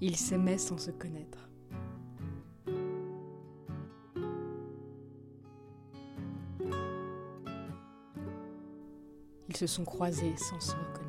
Ils s'aimaient sans se connaître. Ils se sont croisés sans se reconnaître.